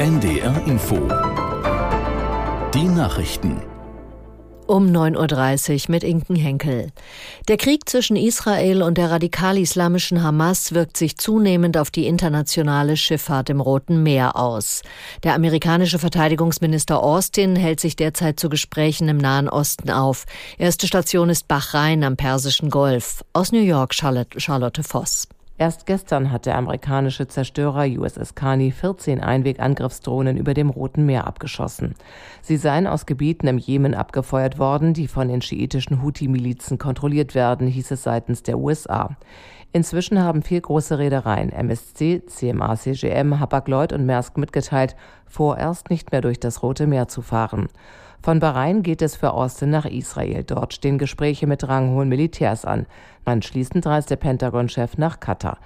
NDR Info. Die Nachrichten. Um 9.30 Uhr mit Inken Henkel. Der Krieg zwischen Israel und der radikal-islamischen Hamas wirkt sich zunehmend auf die internationale Schifffahrt im Roten Meer aus. Der amerikanische Verteidigungsminister Austin hält sich derzeit zu Gesprächen im Nahen Osten auf. Erste Station ist Bahrain am Persischen Golf. Aus New York Charlotte, Charlotte Voss. Erst gestern hat der amerikanische Zerstörer USS Carney 14 Einwegangriffsdrohnen über dem Roten Meer abgeschossen. Sie seien aus Gebieten im Jemen abgefeuert worden, die von den schiitischen Houthi-Milizen kontrolliert werden, hieß es seitens der USA. Inzwischen haben vier große Reedereien MSC, CMA CGM, Hapag-Lloyd und Maersk mitgeteilt, vorerst nicht mehr durch das Rote Meer zu fahren. Von Bahrain geht es für Austin nach Israel. Dort stehen Gespräche mit ranghohen Militärs an. Anschließend reist der Pentagon-Chef nach Katar.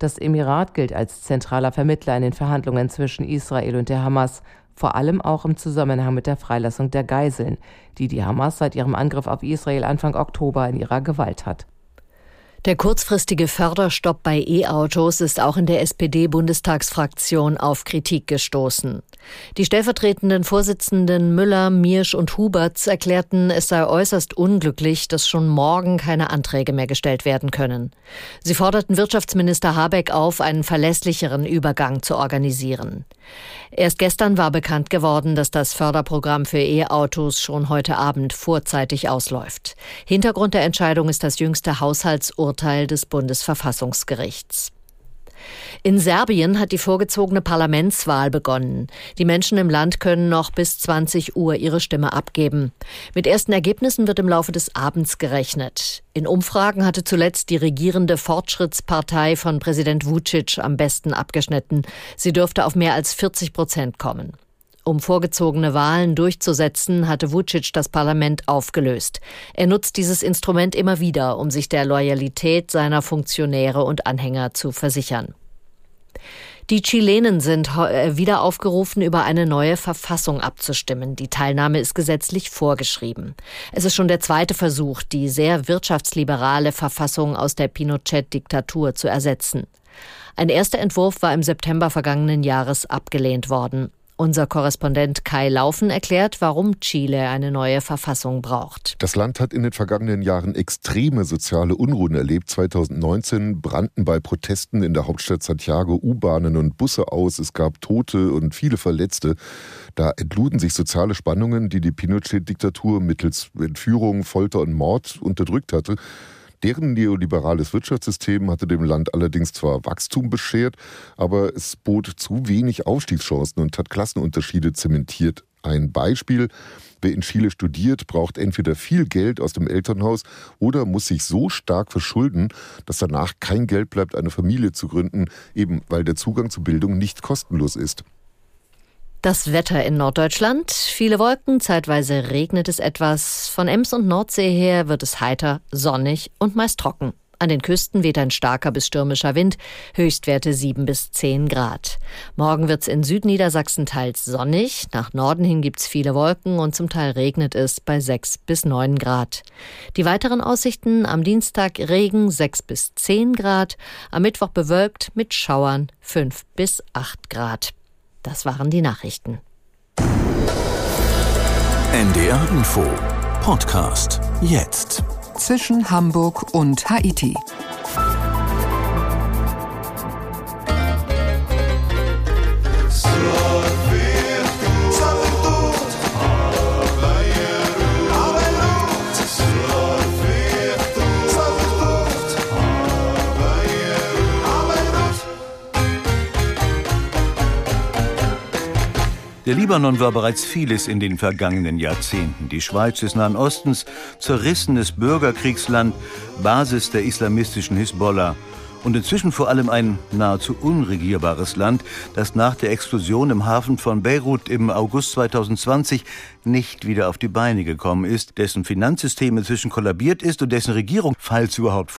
Das Emirat gilt als zentraler Vermittler in den Verhandlungen zwischen Israel und der Hamas, vor allem auch im Zusammenhang mit der Freilassung der Geiseln, die die Hamas seit ihrem Angriff auf Israel Anfang Oktober in ihrer Gewalt hat. Der kurzfristige Förderstopp bei E-Autos ist auch in der SPD-Bundestagsfraktion auf Kritik gestoßen. Die stellvertretenden Vorsitzenden Müller, Miersch und Huberts erklärten, es sei äußerst unglücklich, dass schon morgen keine Anträge mehr gestellt werden können. Sie forderten Wirtschaftsminister Habeck auf, einen verlässlicheren Übergang zu organisieren. Erst gestern war bekannt geworden, dass das Förderprogramm für E-Autos schon heute Abend vorzeitig ausläuft. Hintergrund der Entscheidung ist das jüngste Haushaltsurteil des Bundesverfassungsgerichts. In Serbien hat die vorgezogene Parlamentswahl begonnen. Die Menschen im Land können noch bis 20 Uhr ihre Stimme abgeben. Mit ersten Ergebnissen wird im Laufe des Abends gerechnet. In Umfragen hatte zuletzt die regierende Fortschrittspartei von Präsident Vucic am besten abgeschnitten. Sie dürfte auf mehr als 40 Prozent kommen. Um vorgezogene Wahlen durchzusetzen, hatte Vucic das Parlament aufgelöst. Er nutzt dieses Instrument immer wieder, um sich der Loyalität seiner Funktionäre und Anhänger zu versichern. Die Chilenen sind äh, wieder aufgerufen, über eine neue Verfassung abzustimmen. Die Teilnahme ist gesetzlich vorgeschrieben. Es ist schon der zweite Versuch, die sehr wirtschaftsliberale Verfassung aus der Pinochet-Diktatur zu ersetzen. Ein erster Entwurf war im September vergangenen Jahres abgelehnt worden. Unser Korrespondent Kai Laufen erklärt, warum Chile eine neue Verfassung braucht. Das Land hat in den vergangenen Jahren extreme soziale Unruhen erlebt. 2019 brannten bei Protesten in der Hauptstadt Santiago U-Bahnen und Busse aus. Es gab Tote und viele Verletzte. Da entluden sich soziale Spannungen, die die Pinochet-Diktatur mittels Entführung, Folter und Mord unterdrückt hatte. Deren neoliberales Wirtschaftssystem hatte dem Land allerdings zwar Wachstum beschert, aber es bot zu wenig Aufstiegschancen und hat Klassenunterschiede zementiert. Ein Beispiel, wer in Chile studiert, braucht entweder viel Geld aus dem Elternhaus oder muss sich so stark verschulden, dass danach kein Geld bleibt, eine Familie zu gründen, eben weil der Zugang zu Bildung nicht kostenlos ist. Das Wetter in Norddeutschland. Viele Wolken, zeitweise regnet es etwas. Von Ems und Nordsee her wird es heiter, sonnig und meist trocken. An den Küsten weht ein starker bis stürmischer Wind, Höchstwerte 7 bis 10 Grad. Morgen wird's in Südniedersachsen teils sonnig, nach Norden hin gibt's viele Wolken und zum Teil regnet es bei 6 bis 9 Grad. Die weiteren Aussichten am Dienstag Regen 6 bis 10 Grad, am Mittwoch bewölkt mit Schauern 5 bis 8 Grad. Das waren die Nachrichten. NDR Info Podcast jetzt. Zwischen Hamburg und Haiti. Der Libanon war bereits vieles in den vergangenen Jahrzehnten. Die Schweiz des Nahen Ostens, zerrissenes Bürgerkriegsland, Basis der islamistischen Hisbollah und inzwischen vor allem ein nahezu unregierbares Land, das nach der Explosion im Hafen von Beirut im August 2020 nicht wieder auf die Beine gekommen ist, dessen Finanzsystem inzwischen kollabiert ist und dessen Regierung, falls überhaupt